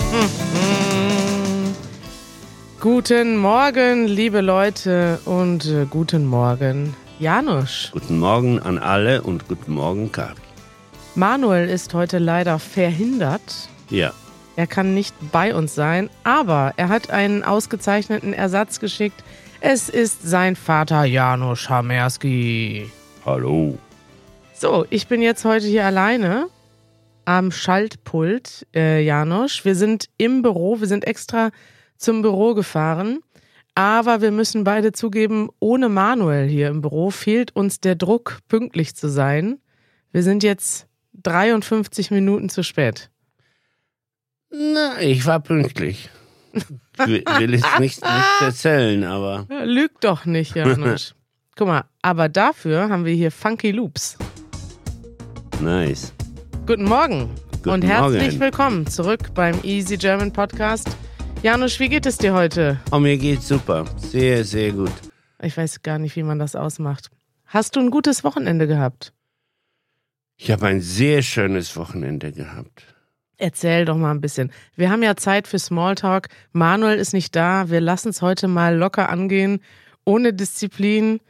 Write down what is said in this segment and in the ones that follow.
Guten Morgen, liebe Leute, und äh, guten Morgen, Janusz. Guten Morgen an alle und guten Morgen, Kari. Manuel ist heute leider verhindert. Ja, Er kann nicht bei uns sein, aber er hat einen ausgezeichneten Ersatz geschickt. Es ist sein Vater Janusz Hamerski. hallo. So, ich bin jetzt heute hier alleine am Schaltpult, äh, Janusz. Wir sind im Büro, wir sind extra zum Büro gefahren. Aber wir müssen beide zugeben, ohne Manuel hier im Büro fehlt uns der Druck, pünktlich zu sein. Wir sind jetzt 53 Minuten zu spät. Na, ich war pünktlich. Will, will es nicht, nicht erzählen, aber Ja, Lüg doch nicht, Janusz. Guck mal, aber dafür haben wir hier Funky Loops. nice. Guten Morgen Guten und herzlich Morgen. willkommen zurück beim Easy German Podcast. Janusz, wie geht es dir heute? Oh, mir geht's super. Sehr, sehr gut. Ich weiß gar nicht, wie man das ausmacht. Hast du ein gutes Wochenende gehabt? Ich habe ein sehr schönes Wochenende gehabt. Erzähl doch mal ein bisschen. Wir haben ja Zeit für Smalltalk. Manuel ist nicht da. Wir lassen es heute mal locker angehen, ohne Disziplin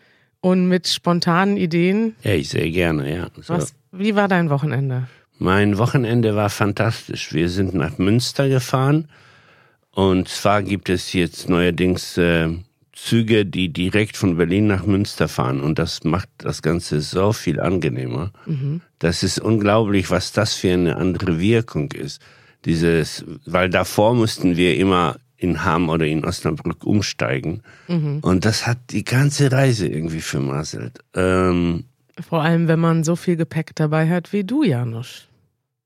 und mit spontanen Ideen. Ja, ich sehr gerne, ja. So. Was, wie war dein Wochenende? Mein Wochenende war fantastisch. Wir sind nach Münster gefahren und zwar gibt es jetzt neuerdings äh, Züge, die direkt von Berlin nach Münster fahren und das macht das Ganze so viel angenehmer. Das ist unglaublich, was das für eine andere Wirkung ist. Dieses, weil davor mussten wir immer in Hamm oder in Osnabrück umsteigen und das hat die ganze Reise irgendwie vermasselt. Ähm, Vor allem, wenn man so viel Gepäck dabei hat wie du, Janusz.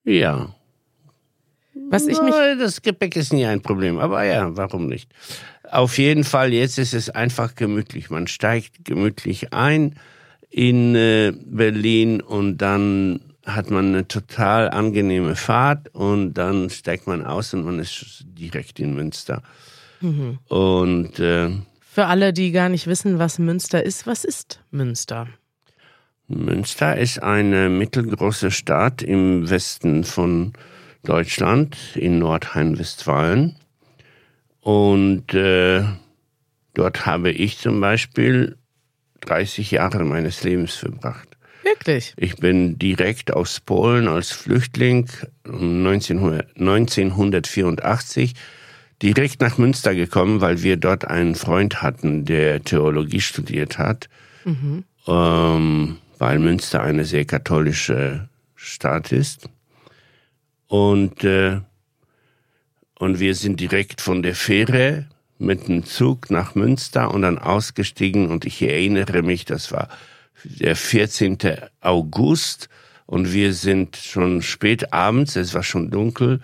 Ja, Was ich mich das Gepäck ist nie ein Problem, aber ja, warum nicht? Auf jeden Fall, jetzt ist es einfach gemütlich. Man steigt gemütlich ein in äh, Berlin und dann hat man eine total angenehme Fahrt und dann steigt man aus und man ist direkt in Münster. Und äh, Für alle, die gar nicht wissen, was Münster ist, was ist Münster? Münster ist eine mittelgroße Stadt im Westen von Deutschland, in Nordrhein-Westfalen. Und äh, dort habe ich zum Beispiel 30 Jahre meines Lebens verbracht. Wirklich? Ich bin direkt aus Polen als Flüchtling um 1900, 1984 direkt nach Münster gekommen, weil wir dort einen Freund hatten, der Theologie studiert hat, ähm, weil Münster eine sehr katholische Stadt ist. Und, äh, und wir sind direkt von der Fähre mit dem Zug nach Münster und dann ausgestiegen und ich erinnere mich, das war der 14. August und wir sind schon spät abends, es war schon dunkel,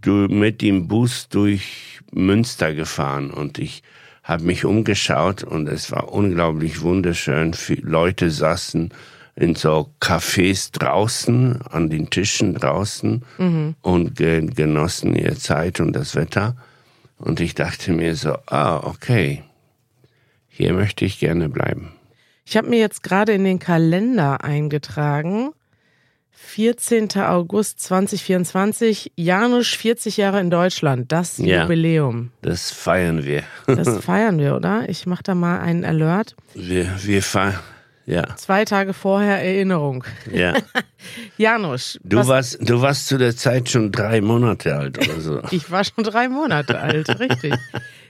du mit dem Bus durch Münster gefahren und ich habe mich umgeschaut und es war unglaublich wunderschön. Viele Leute saßen in so Cafés draußen, an den Tischen draußen und ge genossen ihre Zeit und das Wetter. Und ich dachte mir so, ah, okay, hier möchte ich gerne bleiben. Ich habe mir jetzt gerade in den Kalender eingetragen. 14. August 2024, Janusz 40 Jahre in Deutschland, das Ja. Jubiläum. Das feiern wir. Das feiern wir, oder? Ich mache da mal einen Alert. Wir, wir feiern, ja, Zwei Tage vorher Erinnerung. ja. Janusz, Du warst, du warst zu der Zeit schon drei Monate alt oder so. ich war schon drei Monate alt, richtig.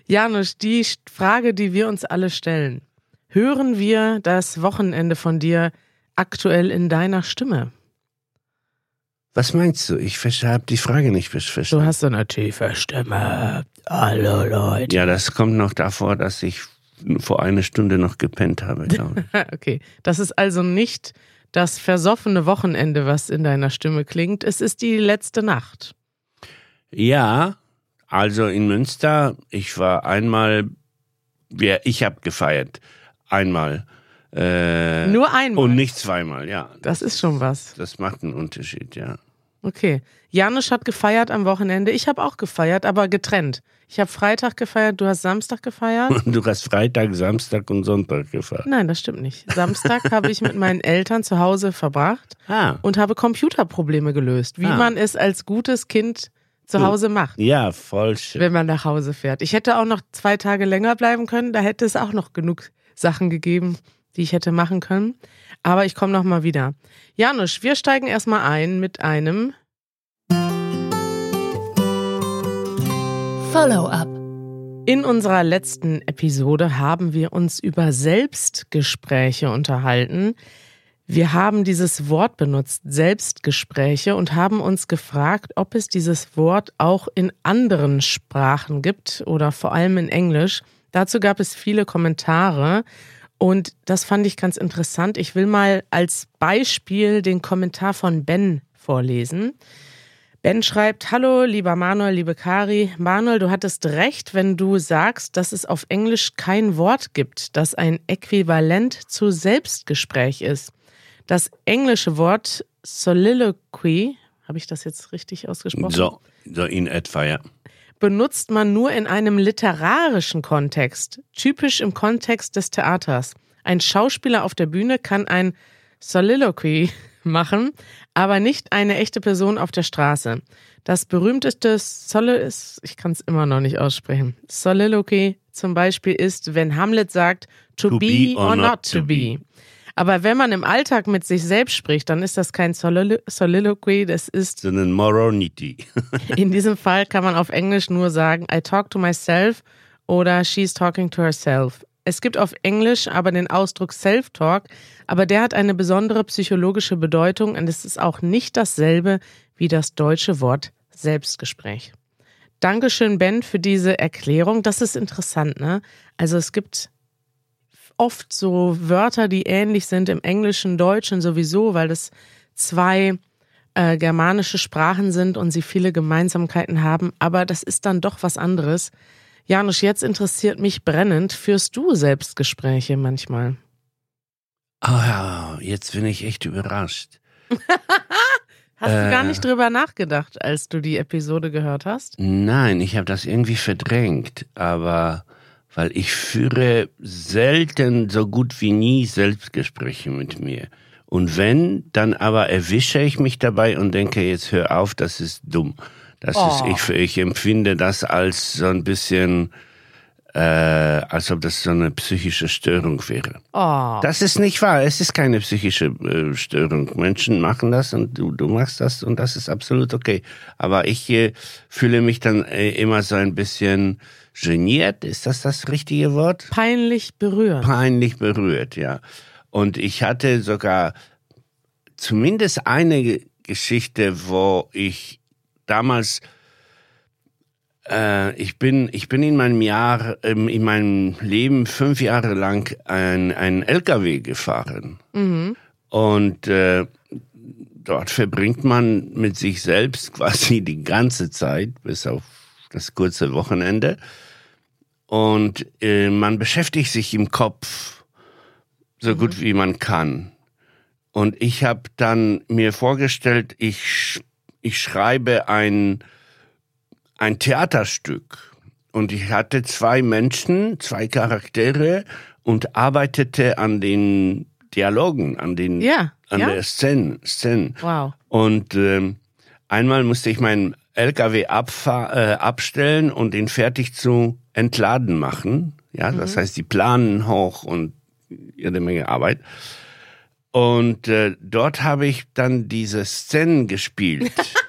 Janusz, die Frage, die wir uns alle stellen. Hören wir das Wochenende von dir aktuell in deiner Stimme? Was meinst du? Ich habe die Frage nicht Du verstanden. hast so eine tiefe Stimme. Hallo Leute. Ja, das kommt noch davor, dass ich vor einer Stunde noch gepennt habe, glaube ich. Okay, das ist also nicht das versoffene Wochenende, was in deiner Stimme klingt. Es ist die letzte Nacht. Ja, also in Münster, ich war einmal, ja, ich habe gefeiert. Einmal. Äh, Nur einmal. und nicht zweimal, ja. Das ist schon was. Das macht einen Unterschied, ja. Okay. Janusz hat gefeiert am Wochenende. Ich habe auch gefeiert, aber getrennt. Ich habe Freitag gefeiert, du hast Samstag gefeiert. Du hast Freitag, Samstag und Sonntag gefeiert. Nein, das stimmt nicht. Samstag habe ich mit meinen Eltern zu Hause verbracht Ah, und habe Computerprobleme gelöst, wie Ah. man es als gutes Kind zu Hause macht. Ja, voll schön. Wenn man nach Hause fährt. Ich hätte auch noch zwei Tage länger bleiben können, da hätte es auch noch genug Sachen gegeben, die ich hätte machen können. Aber ich komme nochmal wieder. Janusz, wir steigen erstmal ein mit einem Follow-up. In unserer letzten Episode haben wir uns über Selbstgespräche unterhalten. Wir haben dieses Wort benutzt, Selbstgespräche, und haben uns gefragt, ob es dieses Wort auch in anderen Sprachen gibt oder vor allem in Englisch. Dazu gab es viele Kommentare und das fand ich ganz interessant. Ich will mal als Beispiel den Kommentar von Ben vorlesen. Ben schreibt, hallo, lieber Manuel, liebe Kari. Manuel, du hattest recht, wenn du sagst, dass es auf Englisch kein Wort gibt, das ein Äquivalent zu Selbstgespräch ist. Das englische Wort Soliloquy, habe ich das jetzt richtig ausgesprochen? So, so in etwa, ja. Benutzt man nur in einem literarischen Kontext, typisch im Kontext des Theaters. Ein Schauspieler auf der Bühne kann ein Soliloquy machen, aber nicht eine echte Person auf der Straße. Das berühmteste Soli ist, ich kann es immer noch nicht aussprechen. Soliloquy zum Beispiel ist, wenn Hamlet sagt, to, To be, be or, not not to to be. Aber wenn man im Alltag mit sich selbst spricht, dann ist das kein Solilo Soliloquy, das ist, Sondern Moronity. in diesem Fall kann man auf Englisch nur sagen, I talk to myself oder she's talking to herself. Es gibt auf Englisch aber den Ausdruck Self-Talk, aber der hat eine besondere psychologische Bedeutung und es ist auch nicht dasselbe wie das deutsche Wort Selbstgespräch. Dankeschön, Ben, für diese Erklärung. Das ist interessant, ne? Also es gibt oft so Wörter, die ähnlich sind im Englischen, Deutschen sowieso, weil das zwei äh, germanische Sprachen sind und sie viele Gemeinsamkeiten haben, aber das ist dann doch was anderes. Janusz, jetzt interessiert mich brennend, führst du Selbstgespräche manchmal? Ah, jetzt bin ich echt überrascht. Hast du gar Äh. nicht drüber nachgedacht, als du die Episode gehört hast? Nein, ich habe das irgendwie verdrängt, aber weil ich führe selten so gut wie nie Selbstgespräche mit mir. Und wenn, dann aber erwische ich mich dabei und denke, jetzt hör auf, das ist dumm. Das Oh. ist, ich, ich empfinde das als so ein bisschen, äh, als ob das so eine psychische Störung wäre. Oh, Das ist nicht wahr. Es ist keine psychische äh, Störung. Menschen machen das und du, du machst das und das ist absolut okay. Aber ich äh, fühle mich dann äh, immer so ein bisschen geniert. Ist das das richtige Wort? peinlich berührend. Peinlich berührt, ja. Und ich hatte sogar zumindest eine Geschichte, wo ich damals ich bin ich bin in meinem Jahr ähm, in meinem Leben fünf Jahre lang ein ein LKW gefahren Mhm. und äh, dort verbringt man mit sich selbst quasi die ganze Zeit bis auf das kurze Wochenende und äh, man beschäftigt sich im Kopf so gut wie man kann. Und ich habe dann mir vorgestellt, ich, ich schreibe ein, ein Theaterstück. Und ich hatte zwei Menschen, zwei Charaktere und arbeitete an den Dialogen, an, den, Ja, an ja. der Szene. Szene. Wow. Und ähm, einmal musste ich meinen LKW äh, abstellen und den fertig zu entladen machen. Ja, das heißt, die planen hoch und jede Menge Arbeit. Und äh, dort habe ich dann diese Szenen gespielt.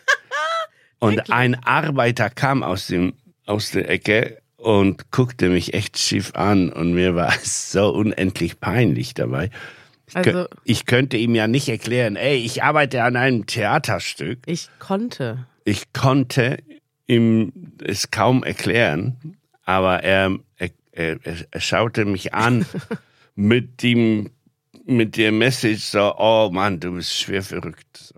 und ein Arbeiter kam aus dem aus der Ecke und guckte mich echt schief an und mir war es so unendlich peinlich dabei. Ich, Also- ich könnte ihm ja nicht erklären, ey, ich arbeite an einem Theaterstück. Ich konnte. Ich konnte ihm es kaum erklären, aber er, er, er, er schaute mich an mit dem mit der Message so, oh Mann, du bist schwer verrückt.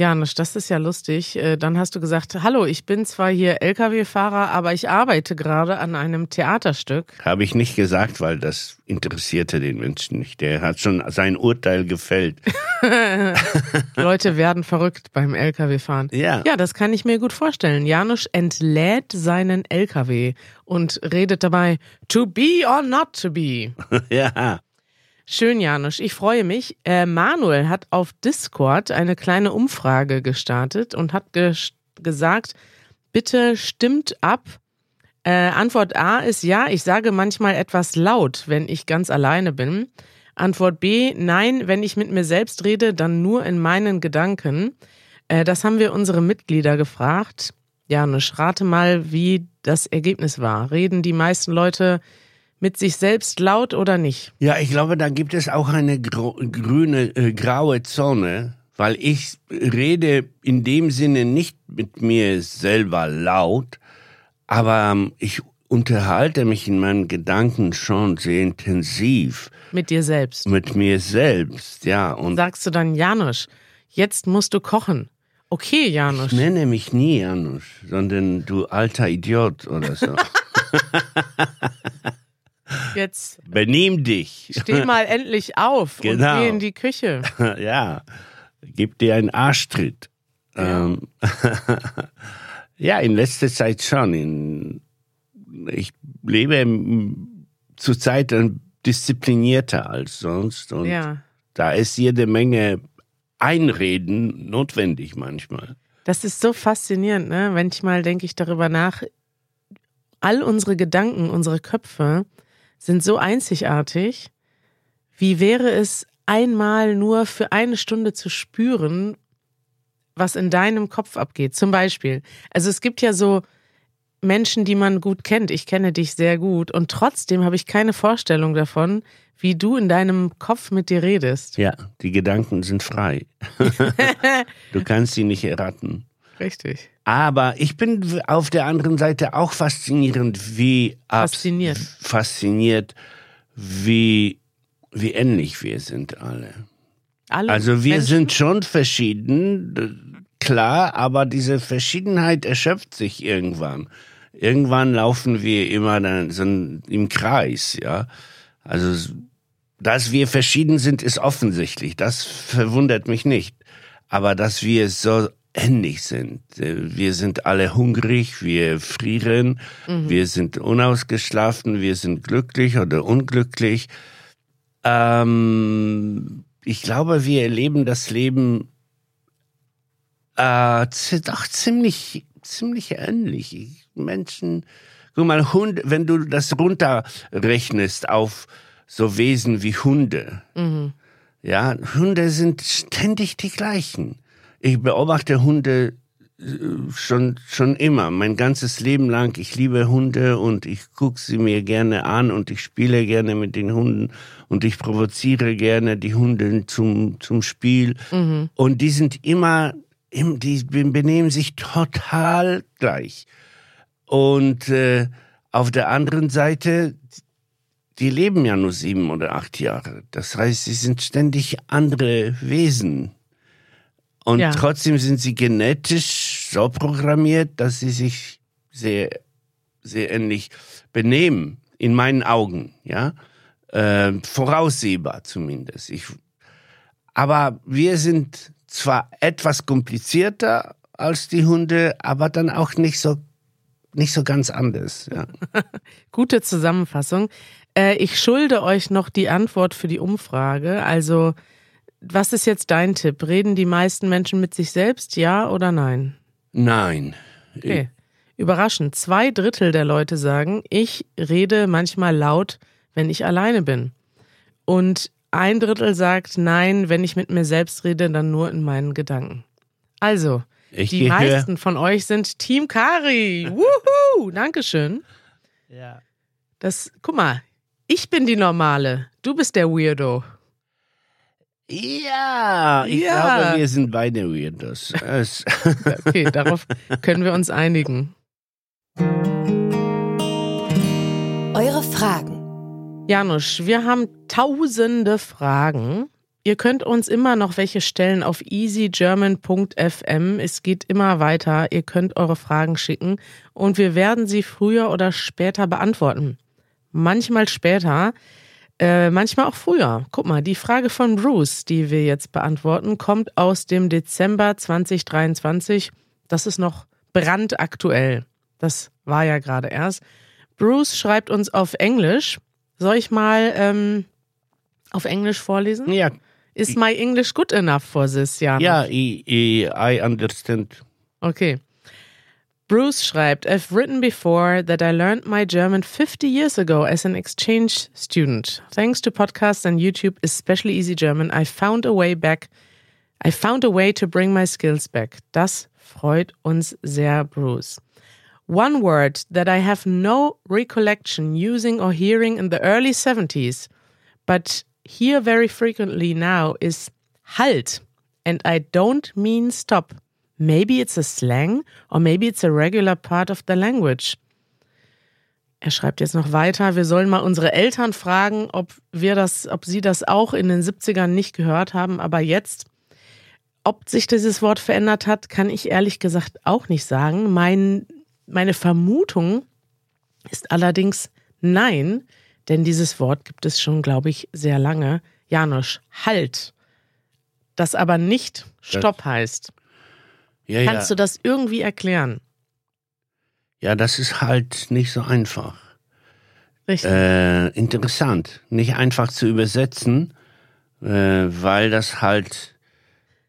Janusz, das ist ja lustig. Äh, Dann hast du gesagt, hallo, ich bin zwar hier Lkw-Fahrer, aber ich arbeite gerade an einem Theaterstück. Habe ich nicht gesagt, weil das interessierte den Menschen nicht. Der hat schon sein Urteil gefällt. Leute werden verrückt beim Lkw-Fahren. Ja. Ja, das kann ich mir gut vorstellen. Janusz entlädt seinen LKW und redet dabei to be or not to be. ja. Schön, Janusz. Ich freue mich. Äh, Manuel hat auf Discord eine kleine Umfrage gestartet und hat ges gesagt, Bitte stimmt ab. Äh, Antwort A ist ja, ich sage manchmal etwas laut, wenn ich ganz alleine bin. Antwort B, nein, wenn ich mit mir selbst rede, dann nur in meinen Gedanken. Äh, das haben wir unsere Mitglieder gefragt. Janusz, rate mal, wie das Ergebnis war. Reden die meisten Leute mit sich selbst laut oder nicht? Ja, ich glaube, da gibt es auch eine grüne, äh, graue Zone, weil ich rede in dem Sinne nicht mit mir selber laut, aber ähm, ich unterhalte mich in meinen Gedanken schon sehr intensiv. Mit dir selbst? Mit mir selbst, ja. Und Sagst du dann, Janusz, jetzt musst du kochen. Okay, Janusz. Ich nenne mich nie Janusz, sondern du alter Idiot oder so. Jetzt. Benimm dich. Steh mal endlich auf genau. und geh in die Küche. Ja. Gib dir einen Arschtritt. Ja. Ähm, ja, in letzter Zeit schon. In, ich lebe zurzeit disziplinierter als sonst und ja. da ist jede Menge Einreden notwendig manchmal. Das ist so faszinierend, ne? Manchmal denke ich darüber nach. All unsere Gedanken, unsere Köpfe sind so einzigartig. Wie wäre es, einmal nur für eine Stunde zu spüren, was in deinem Kopf abgeht? Zum Beispiel. Also es gibt ja so Menschen, die man gut kennt. Ich kenne dich sehr gut und trotzdem habe ich keine Vorstellung davon, wie du in deinem Kopf mit dir redest. Ja, die Gedanken sind frei. du kannst sie nicht erraten. Richtig. Aber ich bin auf der anderen Seite auch faszinierend, wie fasziniert, fasziniert, wie wie ähnlich wir sind alle. alle also wir Menschen? sind schon verschieden, klar, aber diese Verschiedenheit erschöpft sich irgendwann. Irgendwann laufen wir immer dann so im Kreis, ja. Also dass wir verschieden sind, ist offensichtlich. Das verwundert mich nicht. Aber dass wir so ähnlich sind. Wir sind alle hungrig, wir frieren, mhm. wir sind unausgeschlafen, wir sind glücklich oder unglücklich. Ähm, ich glaube, wir erleben das Leben äh, doch ziemlich, ziemlich ähnlich. Menschen, guck mal, Hund, wenn du das runterrechnest auf so Wesen wie Hunde. Mhm. Ja, Hunde sind ständig die gleichen. Ich beobachte Hunde äh, schon, schon immer, mein ganzes Leben lang. Ich liebe Hunde und ich gucke sie mir gerne an und ich spiele gerne mit den Hunden und ich provoziere gerne die Hunde zum, zum Spiel. Mhm. Und die sind immer, die benehmen sich total gleich. Und äh, auf der anderen Seite, die leben ja nur sieben oder acht Jahre. Das heißt, sie sind ständig andere Wesen. Und ja. trotzdem sind sie genetisch so programmiert, dass sie sich sehr, sehr ähnlich benehmen. In meinen Augen, ja. Äh, voraussehbar zumindest. Ich, aber wir sind zwar etwas komplizierter als die Hunde, aber dann auch nicht so nicht so ganz anders. Ja. Gute Zusammenfassung. Äh, ich schulde euch noch die Antwort für die Umfrage. Also, was ist jetzt dein Tipp? Reden die meisten Menschen mit sich selbst, ja oder nein? Nein. Okay. Überraschend. Zwei Drittel der Leute sagen, ich rede manchmal laut, wenn ich alleine bin. Und ein Drittel sagt, nein, wenn ich mit mir selbst rede, dann nur in meinen Gedanken. Also, ich die meisten von euch sind Team Kari. Wuhu! Dankeschön. Ja. Das, guck mal, ich bin die Normale. Du bist der Weirdo. Ja, ich ja. glaube, wir sind beide Weirdos. okay, darauf können wir uns einigen. Eure Fragen. Janusz, wir haben tausende Fragen. Ihr könnt uns immer noch welche stellen auf easygerman.fm. Es geht immer weiter. Ihr könnt eure Fragen schicken und wir werden sie früher oder später beantworten manchmal später, äh, manchmal auch früher. Guck mal, die Frage von Bruce, die wir jetzt beantworten, kommt aus dem Dezember 2023. Das ist noch brandaktuell. Das war ja gerade erst. Bruce schreibt uns auf Englisch. Soll ich mal ähm, auf Englisch vorlesen? Ja. Is my English good enough for this, Jan? Ja, I, I, I understand. Okay. Bruce schreibt, I've written before that I learned my German 50 years ago as an exchange student. Thanks to podcasts and YouTube, especially Easy German, I found a way back. I found a way to bring my skills back. Das freut uns sehr, Bruce. One word that I have no recollection using or hearing in the early 70s, but hear very frequently now is halt. And I don't mean stop. Maybe it's a slang or maybe it's a regular part of the language. Er schreibt jetzt noch weiter, wir sollen mal unsere Eltern fragen, ob wir das, ob sie das auch in den 70ern nicht gehört haben, aber jetzt, ob sich dieses Wort verändert hat, kann ich ehrlich gesagt auch nicht sagen. Mein, meine Vermutung ist allerdings nein, denn dieses Wort gibt es schon, glaube ich, sehr lange. Janosch, halt. Das aber nicht Stopp heißt. Ja, Kannst ja. du das irgendwie erklären? ja, das ist halt nicht so einfach. Richtig. Äh, interessant. Nicht einfach zu übersetzen, äh, weil das halt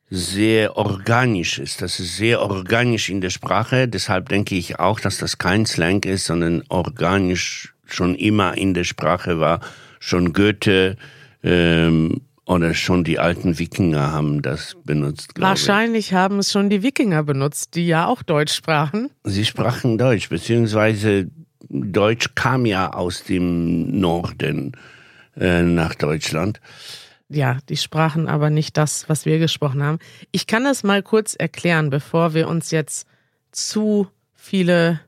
sehr organisch ist. Das ist sehr organisch in der Sprache. Deshalb denke ich auch, dass das kein Slang ist, sondern organisch schon immer in der Sprache war. Schon Goethe ähm, oder schon die alten Wikinger haben das benutzt, glaube ich. Wahrscheinlich haben es schon die Wikinger benutzt, die ja auch Deutsch sprachen. Sie sprachen Deutsch, beziehungsweise Deutsch kam ja aus dem Norden äh, nach Deutschland. Ja, die sprachen aber nicht das, was wir gesprochen haben. Ich kann das mal kurz erklären, bevor wir uns jetzt zu viele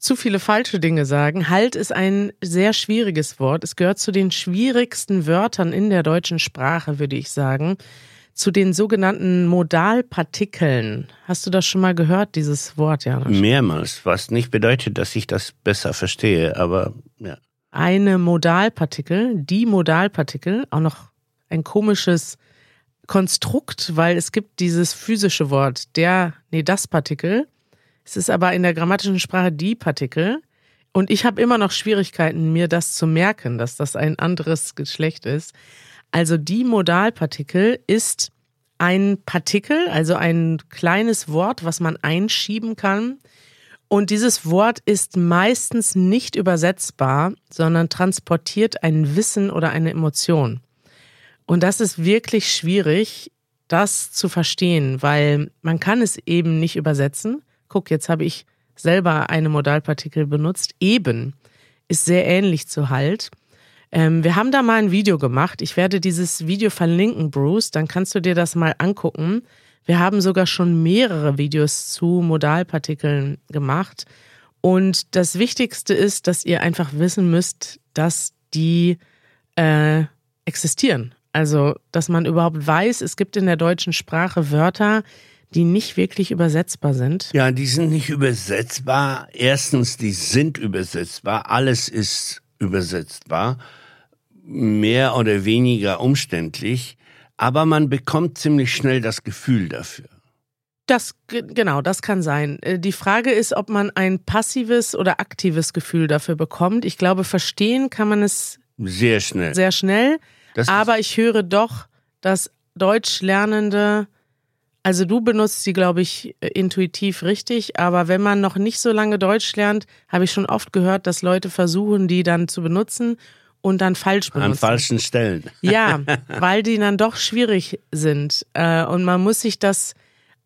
zu viele falsche Dinge sagen. Halt ist ein sehr schwieriges Wort. Es gehört zu den schwierigsten Wörtern in der deutschen Sprache, würde ich sagen. Zu den sogenannten Modalpartikeln. Hast du das schon mal gehört, dieses Wort, Janusz? Mehrmals, was nicht bedeutet, dass ich das besser verstehe, aber ja. eine Modalpartikel, die Modalpartikel, auch noch ein komisches Konstrukt, weil es gibt dieses physische Wort, der, nee, das Partikel. Es ist aber in der grammatischen Sprache die Partikel. Und ich habe immer noch Schwierigkeiten, mir das zu merken, dass das ein anderes Geschlecht ist. Also die Modalpartikel ist ein Partikel, also ein kleines Wort, was man einschieben kann. Und dieses Wort ist meistens nicht übersetzbar, sondern transportiert ein Wissen oder eine Emotion. Und das ist wirklich schwierig, das zu verstehen, weil man kann es eben nicht übersetzen. Guck, jetzt habe ich selber eine Modalpartikel benutzt. Eben ist sehr ähnlich zu halt. Ähm, wir haben da mal ein Video gemacht. Ich werde dieses Video verlinken, Bruce. Dann kannst du dir das mal angucken. Wir haben sogar schon mehrere Videos zu Modalpartikeln gemacht. Und das Wichtigste ist, dass ihr einfach wissen müsst, dass die äh, existieren. Also, dass man überhaupt weiß, es gibt in der deutschen Sprache Wörter, die nicht wirklich übersetzbar sind. Ja, die sind nicht übersetzbar. Erstens, die sind übersetzbar. Alles ist übersetzbar. Mehr oder weniger umständlich. Aber man bekommt ziemlich schnell das Gefühl dafür. Das, genau, das kann sein. Äh, die Frage ist, ob man ein passives oder aktives Gefühl dafür bekommt. Ich glaube, verstehen kann man es Sehr schnell. sehr schnell. Das aber ich höre doch, dass Deutschlernende, also du benutzt sie, glaube ich, äh, intuitiv richtig, aber wenn man noch nicht so lange Deutsch lernt, habe ich schon oft gehört, dass Leute versuchen, die dann zu benutzen und dann falsch benutzen. An falschen Stellen. Ja, weil die dann doch schwierig sind. Äh, Und man muss sich das,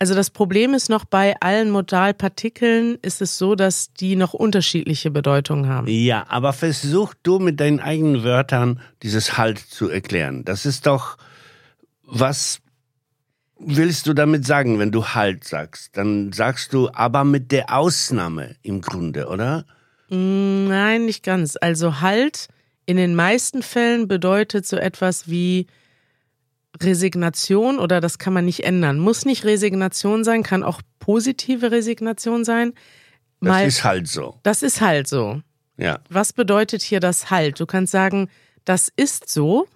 also das Problem ist noch bei allen Modalpartikeln ist es so, dass die noch unterschiedliche Bedeutungen haben. Ja, aber versuch du mit deinen eigenen Wörtern dieses Halt zu erklären. Das ist doch, was willst du damit sagen, wenn du Halt sagst? Dann sagst du aber mit der Ausnahme im Grunde, oder? Mm, Nein, nicht ganz. Also halt in den meisten Fällen bedeutet so etwas wie Resignation oder das kann man nicht ändern. Muss nicht Resignation sein, kann auch positive Resignation sein. Das Mal, ist halt so. das ist halt so. Ja. Was bedeutet hier das Halt? Du kannst sagen, das ist so.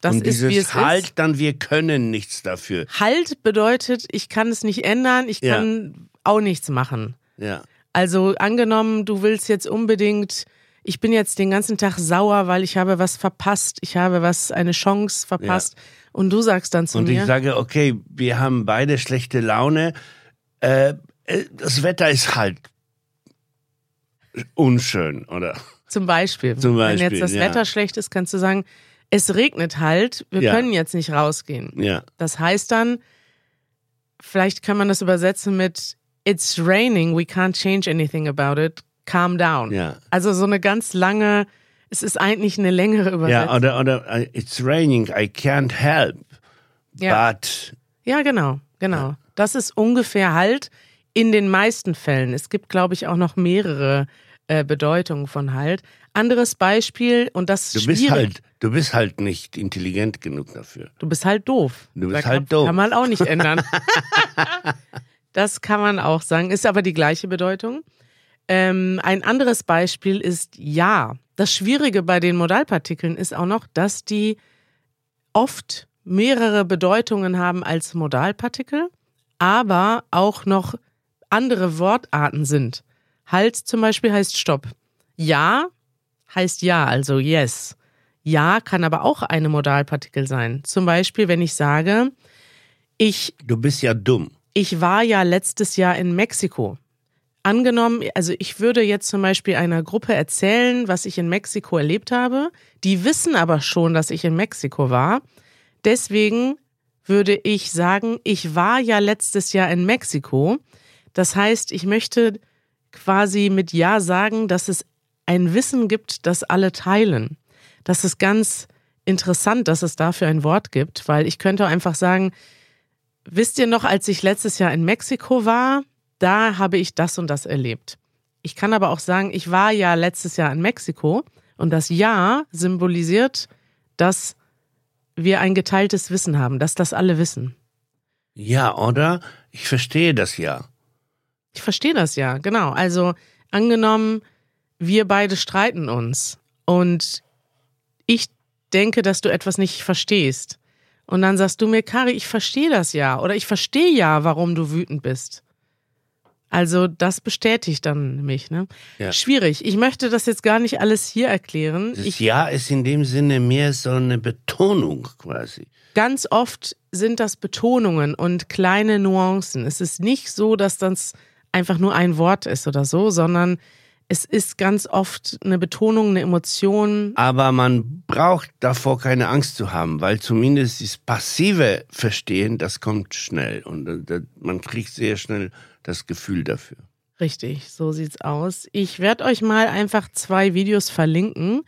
Das Und ist dieses wie es Halt, ist. dann wir können nichts dafür. Halt bedeutet, ich kann es nicht ändern, ich Ja. kann auch nichts machen. Ja. Also angenommen, du willst jetzt unbedingt, ich bin jetzt den ganzen Tag sauer, weil ich habe was verpasst, ich habe was, eine Chance verpasst. Und du sagst dann zu Und mir, ich sage, okay, wir haben beide schlechte Laune. Äh, äh, das Wetter ist halt unschön, oder? Zum Beispiel. Zum Wenn Beispiel, jetzt das ja. Wetter schlecht ist, kannst du sagen, es regnet halt, wir Ja. können jetzt nicht rausgehen. Ja. Das heißt dann, vielleicht kann man das übersetzen mit It's raining, we can't change anything about it, calm down. Ja. Also so eine ganz lange, es ist eigentlich eine längere Übersetzung. Ja, oder, oder äh, it's raining, I can't help. Ja. But Ja, genau, genau. Das ist ungefähr halt in den meisten Fällen. Es gibt, glaube ich, auch noch mehrere äh, Bedeutungen von halt. Anderes Beispiel, und das ist du bist schwierig. halt, du bist halt nicht intelligent genug dafür. Du bist halt doof. Du bist Da halt kann, doof. Kann man auch nicht ändern. das kann man auch sagen, ist aber die gleiche Bedeutung. Ähm, ein anderes Beispiel ist ja. Das Schwierige bei den Modalpartikeln ist auch noch, dass die oft mehrere Bedeutungen haben als Modalpartikel, aber auch noch andere Wortarten sind. Halt zum Beispiel heißt Stopp. Ja heißt ja, also yes. Ja kann aber auch eine Modalpartikel sein. Zum Beispiel, wenn ich sage, ich, Du bist ja dumm. ich war ja letztes Jahr in Mexiko. Angenommen, also ich würde jetzt zum Beispiel einer Gruppe erzählen, was ich in Mexiko erlebt habe. Die wissen aber schon, dass ich in Mexiko war. Deswegen würde ich sagen, ich war ja letztes Jahr in Mexiko. Das heißt, ich möchte quasi mit Ja sagen, dass es ein Wissen gibt, das alle teilen. Das ist ganz interessant, dass es dafür ein Wort gibt, weil ich könnte einfach sagen, wisst ihr noch, als ich letztes Jahr in Mexiko war, da habe ich das und das erlebt. Ich kann aber auch sagen, ich war ja letztes Jahr in Mexiko und das Ja symbolisiert, dass wir ein geteiltes Wissen haben, dass das alle wissen. Ja, oder? Ich verstehe das ja. Ich verstehe das ja, genau. Also angenommen, wir beide streiten uns und ich denke, dass du etwas nicht verstehst. Und dann sagst du mir, Kari, ich verstehe das ja. Oder ich verstehe ja, warum du wütend bist. Also das bestätigt dann mich. Ne? Ja. Schwierig. Ich möchte das jetzt gar nicht alles hier erklären. Das Ich, Ja ist in dem Sinne mehr so eine Betonung quasi. ganz oft sind das Betonungen und kleine Nuancen. Es ist nicht so, dass das einfach nur ein Wort ist oder so, sondern es ist ganz oft eine Betonung, eine Emotion. Aber man braucht davor keine Angst zu haben, weil zumindest das passive Verstehen, das kommt schnell und äh, man kriegt sehr schnell das Gefühl dafür. Richtig, so sieht's aus. Ich werde euch mal einfach zwei Videos verlinken,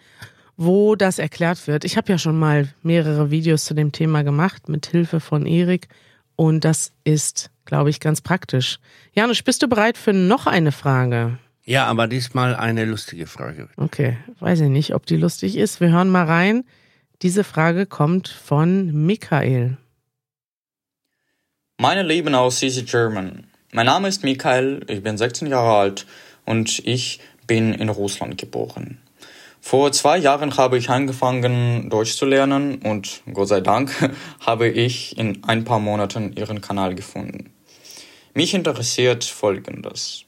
wo das erklärt wird. Ich habe ja schon mal mehrere Videos zu dem Thema gemacht mit Hilfe von Erik und das ist, glaube ich, ganz praktisch. Janusz, bist du bereit für noch eine Frage? Ja, aber diesmal eine lustige Frage. Okay, weiß ich nicht, ob die lustig ist. Wir hören mal rein. Diese Frage kommt von Michael. Meine Lieben aus Easy German. Mein Name ist Michael, ich bin 16 Jahre alt und ich bin in Russland geboren. Vor zwei Jahren habe ich angefangen, Deutsch zu lernen und Gott sei Dank habe ich in ein paar Monaten Ihren Kanal gefunden. Mich interessiert Folgendes.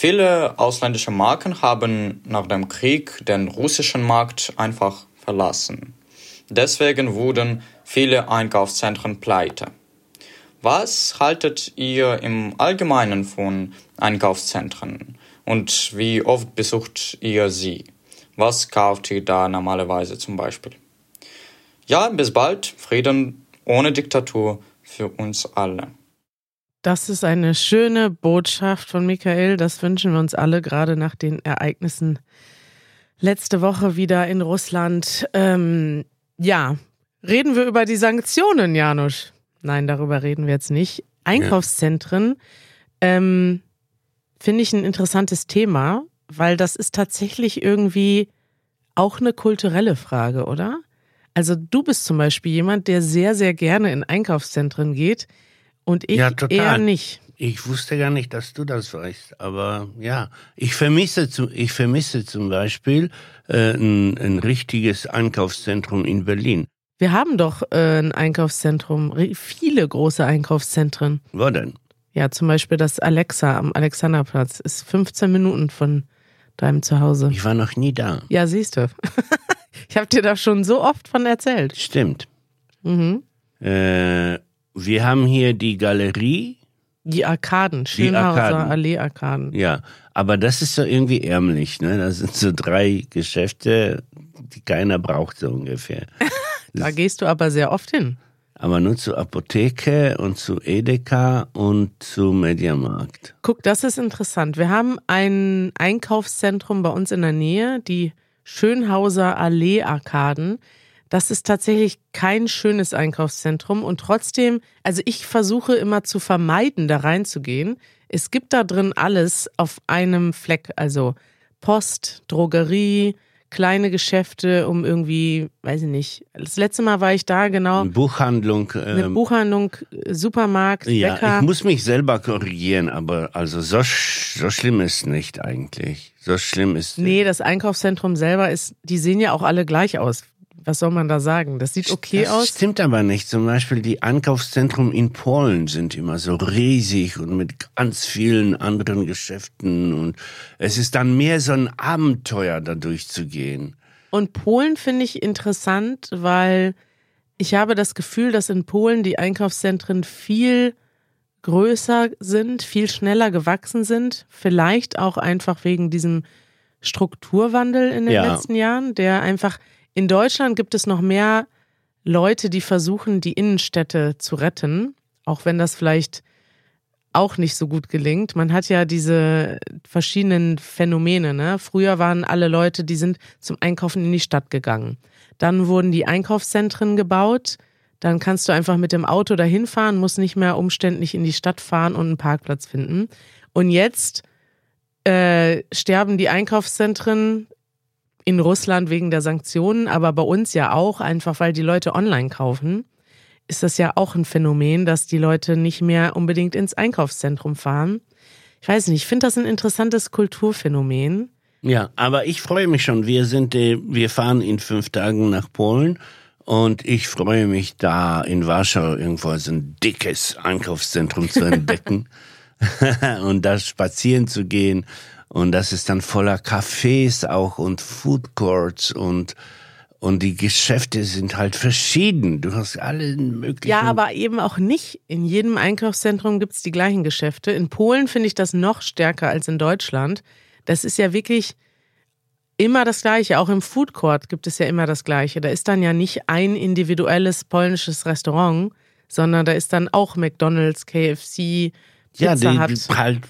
Viele ausländische Marken haben nach dem Krieg den russischen Markt einfach verlassen. Deswegen wurden viele Einkaufszentren pleite. Was haltet ihr im Allgemeinen von Einkaufszentren und wie oft besucht ihr sie? Was kauft ihr da normalerweise zum Beispiel? Ja, bis bald. Frieden ohne Diktatur für uns alle. Das ist eine schöne Botschaft von Michael. Das wünschen wir uns alle, gerade nach den Ereignissen letzte Woche wieder in Russland. Ähm, ja, reden wir über die Sanktionen, Janusz. Nein, darüber reden wir jetzt nicht. Einkaufszentren ähm, finde ich ein interessantes Thema, weil das ist tatsächlich irgendwie auch eine kulturelle Frage, oder? Also du bist zum Beispiel jemand, der sehr, sehr gerne in Einkaufszentren geht und ich Ja, eher nicht. Ich wusste gar nicht, dass du das weißt, aber ja, ich vermisse, zu, ich vermisse zum Beispiel äh, ein, ein richtiges Einkaufszentrum in Berlin. Wir haben doch äh, ein Einkaufszentrum, viele große Einkaufszentren. Wo denn? Ja, zum Beispiel das Alexa am Alexanderplatz ist 15 Minuten von deinem Zuhause. Ich war noch nie da. Ja, siehst du. ich habe dir da schon so oft von erzählt. Stimmt. Mhm. Äh, wir haben hier die Galerie. Die Arkaden, Schönhauser Arkaden. Allee-Arkaden. Ja, aber das ist so irgendwie ärmlich, ne? Das sind so drei Geschäfte, die keiner braucht, so ungefähr. Da gehst du aber sehr oft hin. Aber nur zur Apotheke und zu Edeka und zu Mediamarkt. Guck, das ist interessant. Wir haben ein Einkaufszentrum bei uns in der Nähe, die Schönhauser Allee-Arkaden. Das ist tatsächlich kein schönes Einkaufszentrum und trotzdem, also ich versuche immer zu vermeiden, da reinzugehen. Es gibt da drin alles auf einem Fleck, also Post, Drogerie, kleine Geschäfte, um irgendwie, weiß ich nicht. Das letzte Mal war ich da genau. Buchhandlung. Eine ähm, Buchhandlung, Supermarkt, ja, Bäcker. ich muss mich selber korrigieren, aber also so, so schlimm ist nicht eigentlich. So schlimm ist Nee, das Einkaufszentrum selber ist, die sehen ja auch alle gleich aus. Was soll man da sagen? Das sieht okay das aus. stimmt aber nicht. Zum Beispiel die Einkaufszentren in Polen sind immer so riesig und mit ganz vielen anderen Geschäften und es ist dann mehr so ein Abenteuer, da durchzugehen. Und Polen finde ich interessant, weil ich habe das Gefühl, dass in Polen die Einkaufszentren viel größer sind, viel schneller gewachsen sind. Vielleicht auch einfach wegen diesem Strukturwandel in den Ja. letzten Jahren, der einfach in Deutschland gibt es noch mehr Leute, die versuchen, die Innenstädte zu retten, auch wenn das vielleicht auch nicht so gut gelingt. Man hat ja diese verschiedenen Phänomene. Ne? Früher waren alle Leute, die sind zum Einkaufen in die Stadt gegangen. Dann wurden die Einkaufszentren gebaut. Dann kannst du einfach mit dem Auto dahin fahren, musst nicht mehr umständlich in die Stadt fahren und einen Parkplatz finden. Und jetzt äh, sterben die Einkaufszentren in Russland wegen der Sanktionen, aber bei uns ja auch, einfach weil die Leute online kaufen, ist das ja auch ein Phänomen, dass die Leute nicht mehr unbedingt ins Einkaufszentrum fahren. Ich weiß nicht, ich finde das ein interessantes Kulturphänomen. Ja, aber ich freue mich schon. Wir sind, äh, wir fahren in fünf Tagen nach Polen und ich freue mich da in Warschau irgendwo so ein dickes Einkaufszentrum zu entdecken und da spazieren zu gehen. Und das ist dann voller Cafés auch und Food Courts und und die Geschäfte sind halt verschieden. Du hast alle möglichen. Ja, aber eben auch nicht. In jedem Einkaufszentrum gibt es die gleichen Geschäfte. In Polen finde ich das noch stärker als in Deutschland. Das ist ja wirklich immer das Gleiche. Auch im Food Court gibt es ja immer das Gleiche. Da ist dann ja nicht ein individuelles polnisches Restaurant, sondern da ist dann auch McDonald's, KFC, ja, Pizza die, Hut. die halt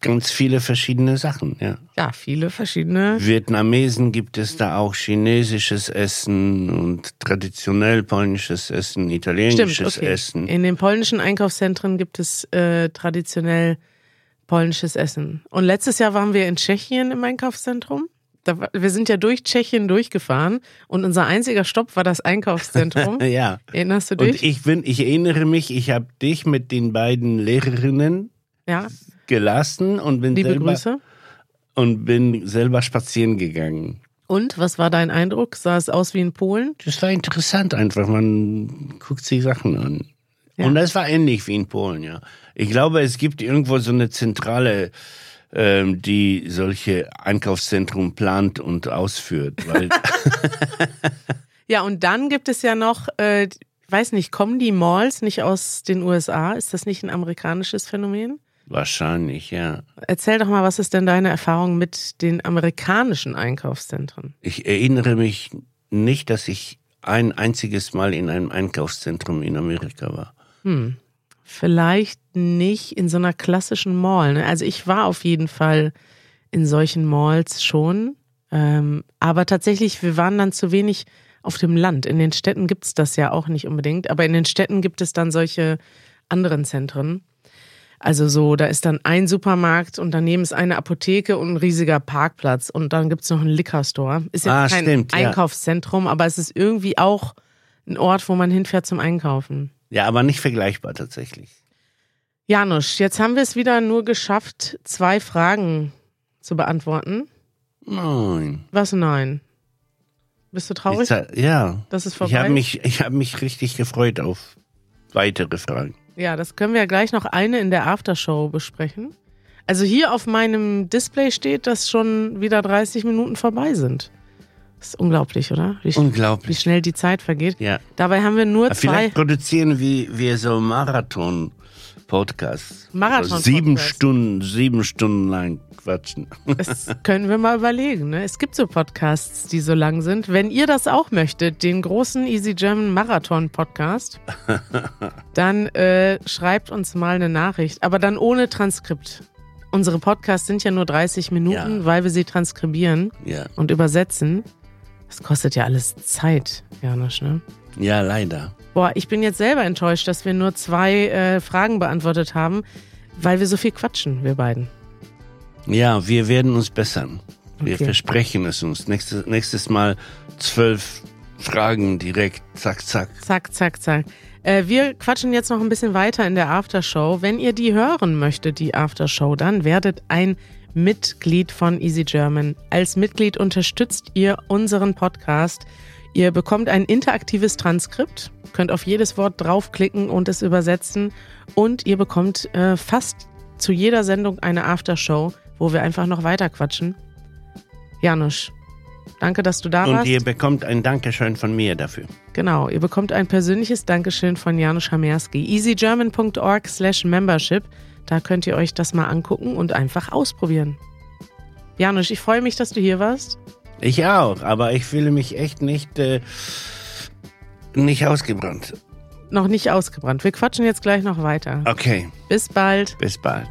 ganz viele verschiedene Sachen. Ja. Ja, viele verschiedene. Vietnamesen gibt es da auch chinesisches Essen und traditionell polnisches Essen, italienisches Stimmt, okay. Essen. In den polnischen Einkaufszentren gibt es äh, traditionell polnisches Essen. Und letztes Jahr waren wir in Tschechien im Einkaufszentrum. Da, wir sind ja durch Tschechien durchgefahren und unser einziger Stopp war das Einkaufszentrum. Ja. Erinnerst du Und dich? ich bin, ich erinnere mich, ich habe dich mit den beiden Lehrerinnen ja, gelassen und bin liebe selber Grüße. und bin selber spazieren gegangen. Und was war dein Eindruck? Sah es aus wie in Polen? Das war interessant einfach. Man guckt sich Sachen an. Ja. Und das war ähnlich wie in Polen, ja. Ich glaube, es gibt irgendwo so eine Zentrale, ähm, die solche Einkaufszentren plant und ausführt. Ja, und dann gibt es ja noch, äh, ich weiß nicht, kommen die Malls nicht aus den USA? Ist das nicht ein amerikanisches Phänomen? Wahrscheinlich, ja. Erzähl doch mal, was ist denn deine Erfahrung mit den amerikanischen Einkaufszentren? Ich erinnere mich nicht, dass ich ein einziges Mal in einem Einkaufszentrum in Amerika war. Hm. Vielleicht nicht in so einer klassischen Mall. Ne? Also ich war auf jeden Fall in solchen Malls schon. Ähm, aber tatsächlich, wir waren dann zu wenig auf dem Land. In den Städten gibt es das ja auch nicht unbedingt. Aber in den Städten gibt es dann solche anderen Zentren. Also so, da ist dann ein Supermarkt und daneben ist eine Apotheke und ein riesiger Parkplatz und dann gibt's noch einen Liquor Store. Ist jetzt Ah, kein stimmt, ja. Einkaufszentrum, aber es ist irgendwie auch ein Ort, wo man hinfährt zum Einkaufen. Ja, aber nicht vergleichbar tatsächlich. Janusz, jetzt haben wir es wieder nur geschafft, zwei Fragen zu beantworten. Nein. Was nein? Bist du Ich traurig? sag- ja. Das ist Ich vorbei? habe mich, ich hab mich richtig gefreut auf weitere Fragen. Ja, das können wir ja gleich noch eine in der Aftershow besprechen. Also hier auf meinem Display steht, dass schon wieder 30 Minuten vorbei sind. Das ist unglaublich, oder? Wie, sch- wie Unglaublich. schnell die Zeit vergeht. Ja. Dabei haben wir nur zwei. Vielleicht produzieren wir, wir so Marathon Podcast. Marathon-Podcast. Sieben Stunden, sieben Stunden lang quatschen. Das können wir mal überlegen. Ne? Es gibt so Podcasts, die so lang sind. Wenn ihr das auch möchtet, den großen Easy German Marathon Podcast, dann äh, schreibt uns mal eine Nachricht, aber dann ohne Transkript. Unsere Podcasts sind ja nur 30 Minuten, Ja. weil wir sie transkribieren Ja, und übersetzen. Das kostet ja alles Zeit, Janusz, ne? ja, leider. Boah, ich bin jetzt selber enttäuscht, dass wir nur zwei äh, Fragen beantwortet haben, weil wir so viel quatschen, wir beiden. Ja, wir werden uns bessern. Wir Okay. versprechen es uns. Nächstes, nächstes Mal zwölf Fragen direkt, zack, zack. Zack, zack, zack. Äh, wir quatschen jetzt noch ein bisschen weiter in der Aftershow. Wenn ihr die hören möchtet, die Aftershow, dann werdet ein Mitglied von Easy German. Als Mitglied unterstützt ihr unseren Podcast. Ihr bekommt ein interaktives Transkript, könnt auf jedes Wort draufklicken und es übersetzen. Und ihr bekommt äh, fast zu jeder Sendung eine Aftershow, wo wir einfach noch weiter quatschen. Janusz, danke, dass du da Und warst. ihr bekommt ein Dankeschön von mir dafür. Genau, ihr bekommt ein persönliches Dankeschön von Janusz Hamerski. easygerman.org slash membership. Da könnt ihr euch das mal angucken und einfach ausprobieren. Janusz, ich freue mich, dass du hier warst. Ich auch, aber ich fühle mich echt nicht, äh, nicht ausgebrannt. Noch nicht ausgebrannt. Wir quatschen jetzt gleich noch weiter. Okay, Bis bald. bis bald.